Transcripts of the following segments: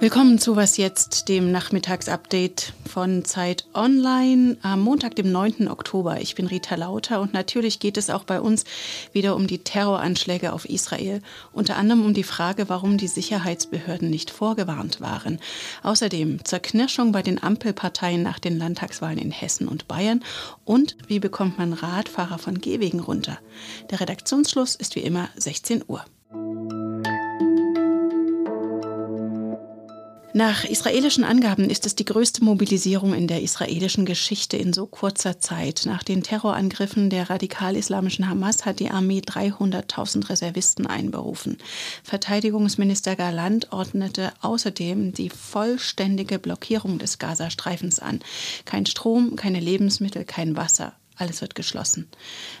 Willkommen zu Was jetzt, dem Nachmittagsupdate von Zeit Online am Montag, dem 9. Oktober. Ich bin Rita Lauter und natürlich geht es auch bei uns wieder um die Terroranschläge auf Israel, unter anderem um die Frage, warum die Sicherheitsbehörden nicht vorgewarnt waren. Außerdem Zerknirschung bei den Ampelparteien nach den Landtagswahlen in Hessen und Bayern und wie bekommt man Radfahrer von Gehwegen runter. Der Redaktionsschluss ist wie immer 16 Uhr. Nach israelischen Angaben ist es die größte Mobilisierung in der israelischen Geschichte in so kurzer Zeit. Nach den Terrorangriffen der radikal-islamischen Hamas hat die Armee 300.000 Reservisten einberufen. Verteidigungsminister Galant ordnete außerdem die vollständige Blockierung des Gazastreifens an. Kein Strom, keine Lebensmittel, kein Wasser. Alles wird geschlossen.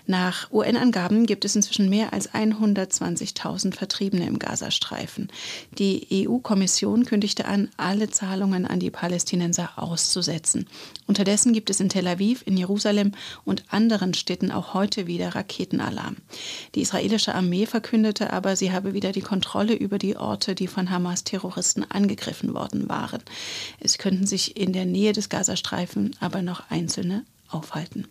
Nach UN-Angaben gibt es inzwischen mehr als 120.000 Vertriebene im Gazastreifen. Die EU-Kommission kündigte an, alle Zahlungen an die Palästinenser auszusetzen. Unterdessen gibt es in Tel Aviv, in Jerusalem und anderen Städten auch heute wieder Raketenalarm. Die israelische Armee verkündete aber, sie habe wieder die Kontrolle über die Orte, die von Hamas-Terroristen angegriffen worden waren. Es könnten sich in der Nähe des Gazastreifen aber noch Einzelne aufhalten.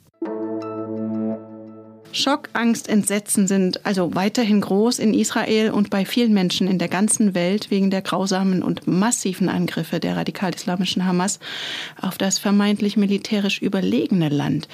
Schock, Angst, Entsetzen sind also weiterhin groß in Israel und bei vielen Menschen in der ganzen Welt wegen der grausamen und massiven Angriffe der radikal-islamischen Hamas auf das vermeintlich militärisch überlegene Land.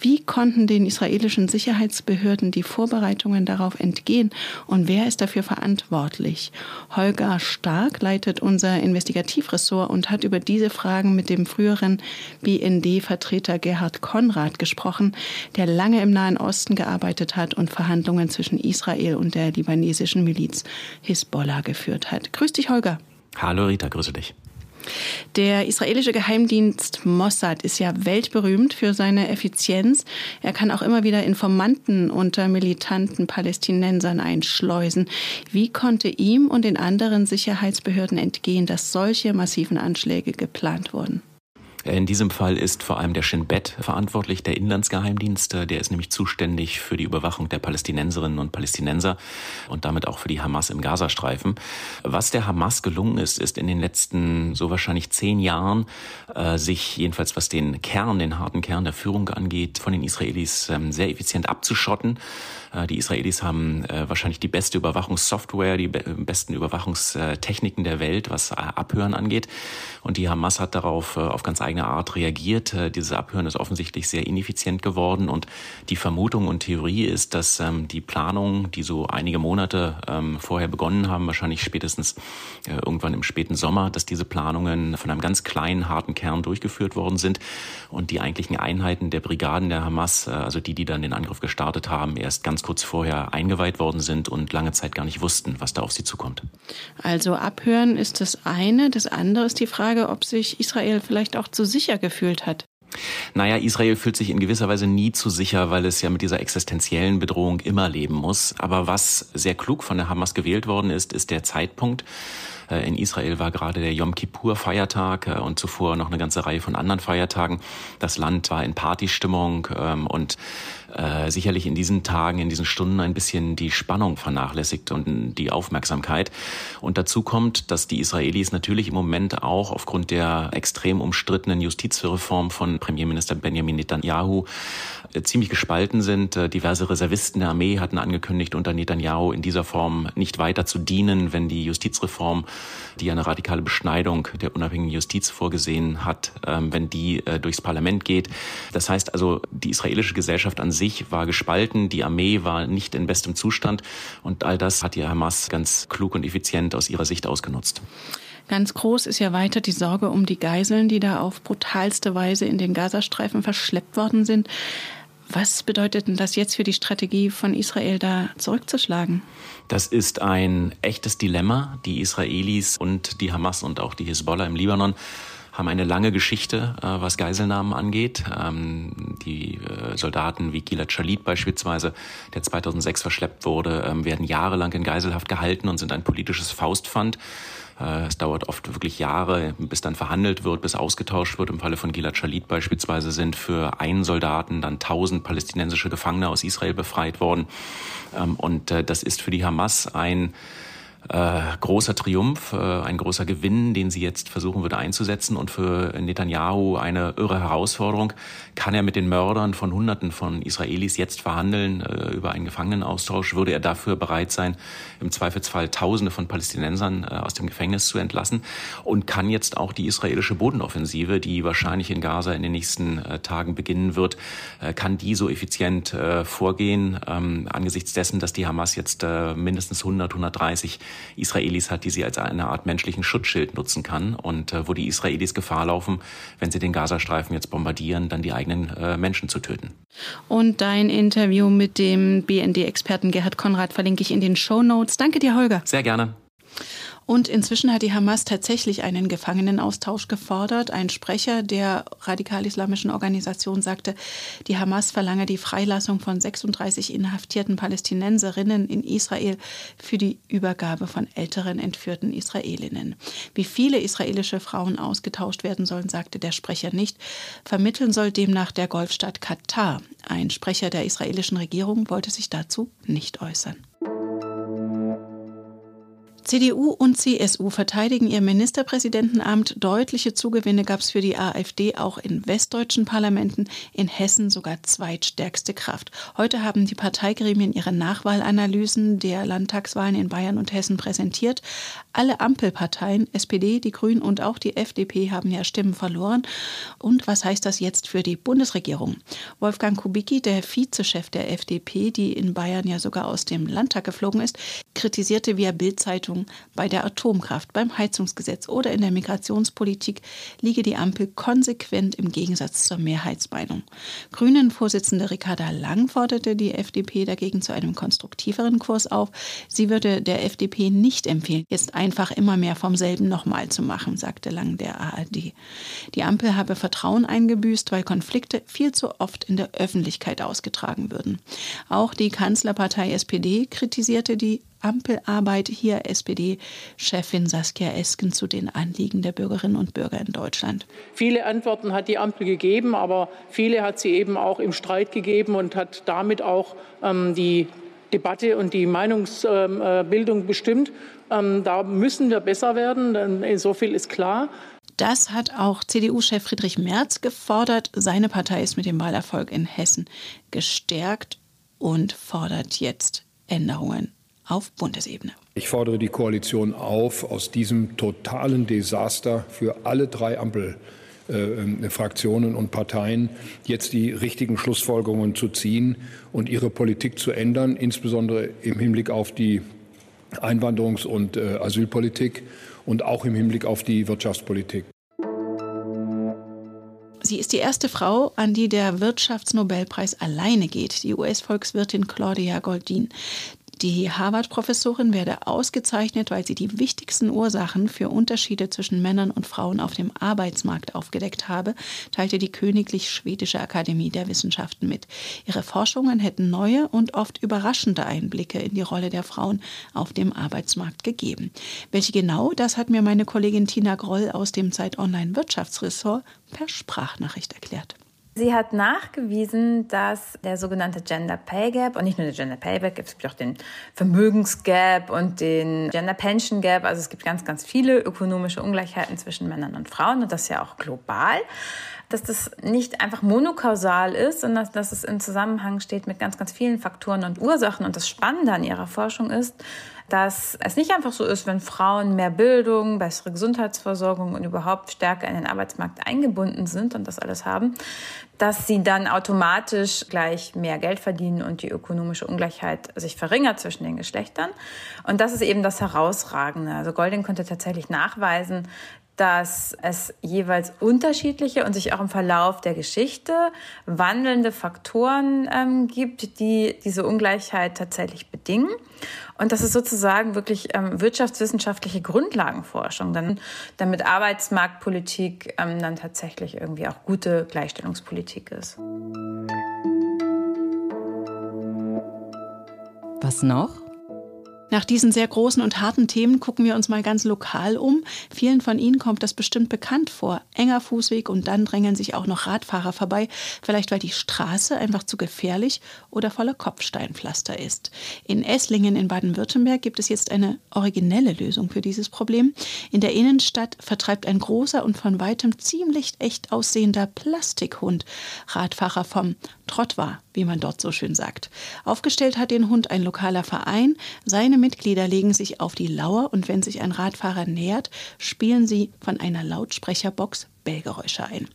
Wie konnten den israelischen Sicherheitsbehörden die Vorbereitungen darauf entgehen und wer ist dafür verantwortlich? Holger Stark leitet unser Investigativressort und hat über diese Fragen mit dem früheren BND-Vertreter Gerhard Konrad gesprochen, der lange im Nahen Osten gearbeitet hat und Verhandlungen zwischen Israel und der libanesischen Miliz Hisbollah geführt hat. Grüß dich, Holger. Hallo Rita, grüße dich. Der israelische Geheimdienst Mossad ist ja weltberühmt für seine Effizienz. Er kann auch immer wieder Informanten unter militanten Palästinensern einschleusen. Wie konnte ihm und den anderen Sicherheitsbehörden entgehen, dass solche massiven Anschläge geplant wurden? In diesem Fall ist vor allem der Shin Bet verantwortlich, der Inlandsgeheimdienst. Der ist nämlich zuständig für die Überwachung der Palästinenserinnen und Palästinenser und damit auch für die Hamas im Gazastreifen. Was der Hamas gelungen ist, ist in den letzten so wahrscheinlich zehn Jahren, äh, sich jedenfalls was den Kern, den harten Kern der Führung angeht, von den Israelis ähm, sehr effizient abzuschotten. Äh, die Israelis haben äh, wahrscheinlich die beste Überwachungssoftware, die besten Überwachungstechniken der Welt, was Abhören angeht. Und die Hamas hat darauf auf ganz eigene Art reagiert. Dieses Abhören ist offensichtlich sehr ineffizient geworden. Und die Vermutung und Theorie ist, dass ähm, die Planungen, die so einige Monate ähm, vorher begonnen haben, wahrscheinlich spätestens irgendwann im späten Sommer, dass diese Planungen von einem ganz kleinen, harten Kern durchgeführt worden sind und die eigentlichen Einheiten der Brigaden der Hamas, also die, die dann den Angriff gestartet haben, erst ganz kurz vorher eingeweiht worden sind und lange Zeit gar nicht wussten, was da auf sie zukommt. Also abhören ist das eine. Das andere ist die Frage, ob sich Israel vielleicht auch zu sicher gefühlt hat. Naja, Israel fühlt sich in gewisser Weise nie zu sicher, weil es ja mit dieser existenziellen Bedrohung immer leben muss. Aber was sehr klug von der Hamas gewählt worden ist, ist der Zeitpunkt. Äh, in Israel war gerade der Yom Kippur-Feiertag äh, und zuvor noch eine ganze Reihe von anderen Feiertagen. Das Land war in Partystimmung ähm, und äh, sicherlich in diesen Tagen, in diesen Stunden ein bisschen die Spannung vernachlässigt und die Aufmerksamkeit. Und dazu kommt, dass die Israelis natürlich im Moment auch aufgrund der extrem umstrittenen Justizreform von Premierminister Benjamin Netanyahu ziemlich gespalten sind. Diverse Reservisten der Armee hatten angekündigt, unter Netanyahu in dieser Form nicht weiter zu dienen, wenn die Justizreform, die eine radikale Beschneidung der unabhängigen Justiz vorgesehen hat, ähm, wenn die äh, durchs Parlament geht. Das heißt also, die israelische Gesellschaft an sich war gespalten, die Armee war nicht in bestem Zustand und all das hat die Hamas ganz klug und effizient aus ihrer Sicht ausgenutzt. Ganz groß ist ja weiter die Sorge um die Geiseln, die da auf brutalste Weise in den Gazastreifen verschleppt worden sind. Was bedeutet denn das jetzt für die Strategie von Israel, da zurückzuschlagen? Das ist ein echtes Dilemma. Die Israelis und die Hamas und auch die Hisbollah im Libanon haben eine lange Geschichte, äh, was Geiselnahmen angeht. Ähm, die äh, Soldaten wie Gilad Shalit beispielsweise, der 2006 verschleppt wurde, ähm, werden jahrelang in Geiselhaft gehalten und sind ein politisches Faustpfand. Äh, es dauert oft wirklich Jahre, bis dann verhandelt wird, bis ausgetauscht wird. Im Falle von Gilad Shalit beispielsweise sind für einen Soldaten dann tausend palästinensische Gefangene aus Israel befreit worden. Ähm, und äh, das ist für die Hamas ein äh, großer Triumph, äh, ein großer Gewinn, den sie jetzt versuchen würde einzusetzen und für Netanyahu eine irre Herausforderung. Kann er mit den Mördern von Hunderten von Israelis jetzt verhandeln äh, über einen Gefangenenaustausch? Würde er dafür bereit sein, im Zweifelsfall Tausende von Palästinensern äh, aus dem Gefängnis zu entlassen? Und kann jetzt auch die israelische Bodenoffensive, die wahrscheinlich in Gaza in den nächsten äh, Tagen beginnen wird, äh, kann die so effizient äh, vorgehen ähm, angesichts dessen, dass die Hamas jetzt äh, mindestens 100, 130 Israelis hat, die sie als eine Art menschlichen Schutzschild nutzen kann und äh, wo die Israelis Gefahr laufen, wenn sie den Gazastreifen jetzt bombardieren, dann die eigenen äh, Menschen zu töten. Und dein Interview mit dem BND-Experten Gerhard Konrad verlinke ich in den Show Notes. Danke dir, Holger. Sehr gerne. Und inzwischen hat die Hamas tatsächlich einen Gefangenenaustausch gefordert. Ein Sprecher der radikal-islamischen Organisation sagte, die Hamas verlange die Freilassung von 36 inhaftierten Palästinenserinnen in Israel für die Übergabe von älteren entführten Israelinnen. Wie viele israelische Frauen ausgetauscht werden sollen, sagte der Sprecher nicht. Vermitteln soll demnach der Golfstaat Katar. Ein Sprecher der israelischen Regierung wollte sich dazu nicht äußern. CDU und CSU verteidigen ihr Ministerpräsidentenamt. Deutliche Zugewinne gab es für die AfD auch in westdeutschen Parlamenten, in Hessen sogar zweitstärkste Kraft. Heute haben die Parteigremien ihre Nachwahlanalysen der Landtagswahlen in Bayern und Hessen präsentiert. Alle Ampelparteien, SPD, die Grünen und auch die FDP, haben ja Stimmen verloren. Und was heißt das jetzt für die Bundesregierung? Wolfgang Kubicki, der Vizechef der FDP, die in Bayern ja sogar aus dem Landtag geflogen ist, kritisierte via Bildzeitung Entwicklung bei der Atomkraft, beim Heizungsgesetz oder in der Migrationspolitik liege die Ampel konsequent im Gegensatz zur Mehrheitsmeinung. Grünen-Vorsitzende Ricarda Lang forderte die FDP dagegen zu einem konstruktiveren Kurs auf. Sie würde der FDP nicht empfehlen, jetzt einfach immer mehr vom selben nochmal zu machen, sagte Lang der ARD. Die Ampel habe Vertrauen eingebüßt, weil Konflikte viel zu oft in der Öffentlichkeit ausgetragen würden. Auch die Kanzlerpartei SPD kritisierte die Ampelarbeit hier SPD-Chefin Saskia Esken zu den Anliegen der Bürgerinnen und Bürger in Deutschland. Viele Antworten hat die Ampel gegeben, aber viele hat sie eben auch im Streit gegeben und hat damit auch ähm, die Debatte und die Meinungsbildung ähm, äh, bestimmt. Ähm, da müssen wir besser werden, denn so viel ist klar. Das hat auch CDU-Chef Friedrich Merz gefordert. Seine Partei ist mit dem Wahlerfolg in Hessen gestärkt und fordert jetzt Änderungen auf Bundesebene. Ich fordere die Koalition auf, aus diesem totalen Desaster für alle drei Ampel äh, Fraktionen und Parteien jetzt die richtigen Schlussfolgerungen zu ziehen und ihre Politik zu ändern, insbesondere im Hinblick auf die Einwanderungs- und äh, Asylpolitik und auch im Hinblick auf die Wirtschaftspolitik. Sie ist die erste Frau, an die der Wirtschaftsnobelpreis alleine geht, die US-Volkswirtin Claudia Goldin. Die Harvard-Professorin werde ausgezeichnet, weil sie die wichtigsten Ursachen für Unterschiede zwischen Männern und Frauen auf dem Arbeitsmarkt aufgedeckt habe, teilte die Königlich Schwedische Akademie der Wissenschaften mit. Ihre Forschungen hätten neue und oft überraschende Einblicke in die Rolle der Frauen auf dem Arbeitsmarkt gegeben. Welche genau, das hat mir meine Kollegin Tina Groll aus dem Zeit Online Wirtschaftsressort per Sprachnachricht erklärt. Sie hat nachgewiesen, dass der sogenannte Gender Pay Gap und nicht nur der Gender Pay Gap, es gibt auch den Vermögensgap und den Gender Pension Gap. Also es gibt ganz, ganz viele ökonomische Ungleichheiten zwischen Männern und Frauen und das ja auch global dass das nicht einfach monokausal ist, sondern dass es in Zusammenhang steht mit ganz, ganz vielen Faktoren und Ursachen. Und das Spannende an ihrer Forschung ist, dass es nicht einfach so ist, wenn Frauen mehr Bildung, bessere Gesundheitsversorgung und überhaupt stärker in den Arbeitsmarkt eingebunden sind und das alles haben, dass sie dann automatisch gleich mehr Geld verdienen und die ökonomische Ungleichheit sich verringert zwischen den Geschlechtern. Und das ist eben das Herausragende. Also Golding konnte tatsächlich nachweisen, dass es jeweils unterschiedliche und sich auch im Verlauf der Geschichte wandelnde Faktoren ähm, gibt, die diese Ungleichheit tatsächlich bedingen. Und das ist sozusagen wirklich ähm, wirtschaftswissenschaftliche Grundlagenforschung, dann, damit Arbeitsmarktpolitik ähm, dann tatsächlich irgendwie auch gute Gleichstellungspolitik ist. Was noch? Nach diesen sehr großen und harten Themen gucken wir uns mal ganz lokal um. Vielen von Ihnen kommt das bestimmt bekannt vor. Enger Fußweg und dann drängen sich auch noch Radfahrer vorbei, vielleicht weil die Straße einfach zu gefährlich oder voller Kopfsteinpflaster ist. In Esslingen in Baden-Württemberg gibt es jetzt eine originelle Lösung für dieses Problem. In der Innenstadt vertreibt ein großer und von weitem ziemlich echt aussehender Plastikhund Radfahrer vom Trottwar, wie man dort so schön sagt. Aufgestellt hat den Hund ein lokaler Verein. Seine Mitglieder legen sich auf die Lauer und wenn sich ein Radfahrer nähert, spielen sie von einer Lautsprecherbox Bellgeräusche ein.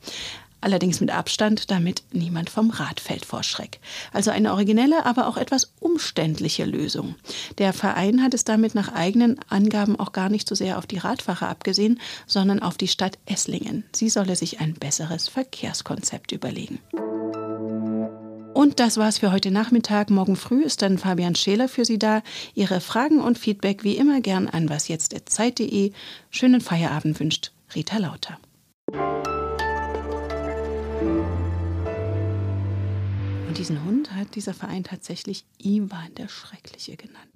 Allerdings mit Abstand, damit niemand vom Rad fällt vor Schreck. Also eine originelle, aber auch etwas umständliche Lösung. Der Verein hat es damit nach eigenen Angaben auch gar nicht so sehr auf die Radfahrer abgesehen, sondern auf die Stadt Esslingen. Sie solle sich ein besseres Verkehrskonzept überlegen. Und das war's für heute Nachmittag. Morgen früh ist dann Fabian Scheler für Sie da. Ihre Fragen und Feedback wie immer gern an wasjetzt.zeit.de. Schönen Feierabend wünscht Rita Lauter. Und diesen Hund hat dieser Verein tatsächlich Ivan der Schreckliche genannt.